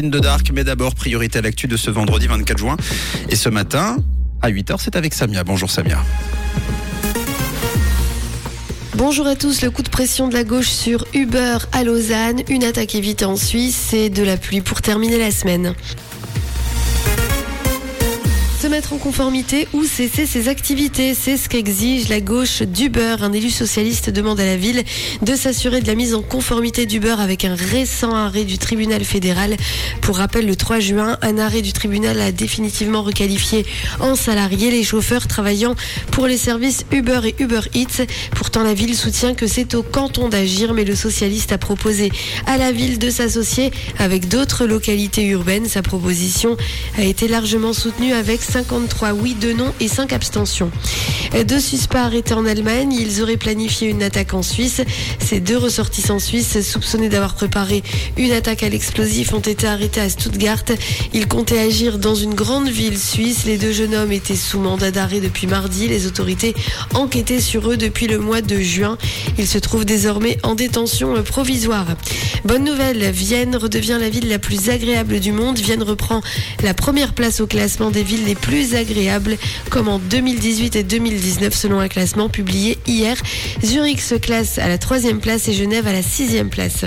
de Dark, mais d'abord priorité à l'actu de ce vendredi 24 juin. Et ce matin, à 8h, c'est avec Samia. Bonjour Samia. Bonjour à tous, le coup de pression de la gauche sur Uber à Lausanne, une attaque évitée en Suisse et de la pluie pour terminer la semaine se mettre en conformité ou cesser ses activités. C'est ce qu'exige la gauche d'Uber. Un élu socialiste demande à la ville de s'assurer de la mise en conformité d'Uber avec un récent arrêt du tribunal fédéral. Pour rappel, le 3 juin, un arrêt du tribunal a définitivement requalifié en salariés les chauffeurs travaillant pour les services Uber et Uber Eats. Pourtant, la ville soutient que c'est au canton d'agir, mais le socialiste a proposé à la ville de s'associer avec d'autres localités urbaines. Sa proposition a été largement soutenue avec 53 oui, 2 non et 5 abstentions. Deux suspects arrêtés en Allemagne. Ils auraient planifié une attaque en Suisse. Ces deux ressortissants suisses soupçonnés d'avoir préparé une attaque à l'explosif ont été arrêtés à Stuttgart. Ils comptaient agir dans une grande ville suisse. Les deux jeunes hommes étaient sous mandat d'arrêt depuis mardi. Les autorités enquêtaient sur eux depuis le mois de juin. Ils se trouvent désormais en détention provisoire. Bonne nouvelle, Vienne redevient la ville la plus agréable du monde. Vienne reprend la première place au classement des villes les plus agréables, comme en 2018 et 2019 selon un classement publié hier. Zurich se classe à la troisième place et Genève à la sixième place.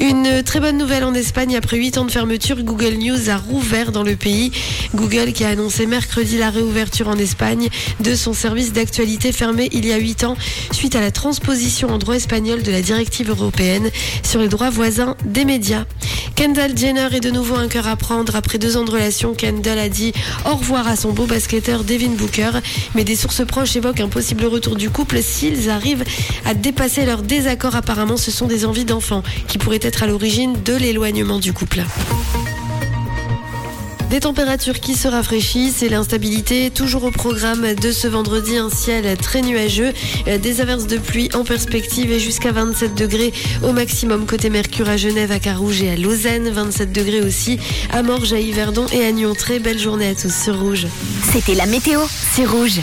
Une très bonne nouvelle en Espagne, après huit ans de fermeture, Google News a rouvert dans le pays. Google qui a annoncé mercredi la réouverture en Espagne de son service d'actualité fermé il y a huit ans suite à la transposition en droit espagnol de la directive européenne sur les droits voisins des médias. Kendall Jenner est de nouveau un cœur à prendre. Après deux ans de relation, Kendall a dit au revoir à son beau basketteur Devin Booker. Mais des sources proches évoquent un possible retour du couple s'ils arrivent à dépasser leur désaccord. Apparemment, ce sont des envies d'enfants qui pourraient être à l'origine de l'éloignement du couple. Des températures qui se rafraîchissent et l'instabilité toujours au programme de ce vendredi. Un ciel très nuageux, des averses de pluie en perspective et jusqu'à 27 degrés au maximum côté Mercure à Genève, à Carouge et à Lausanne. 27 degrés aussi à Morges, à Yverdon et à Nyon. Très belle journée à tous sur Rouge. C'était la météo, c'est Rouge.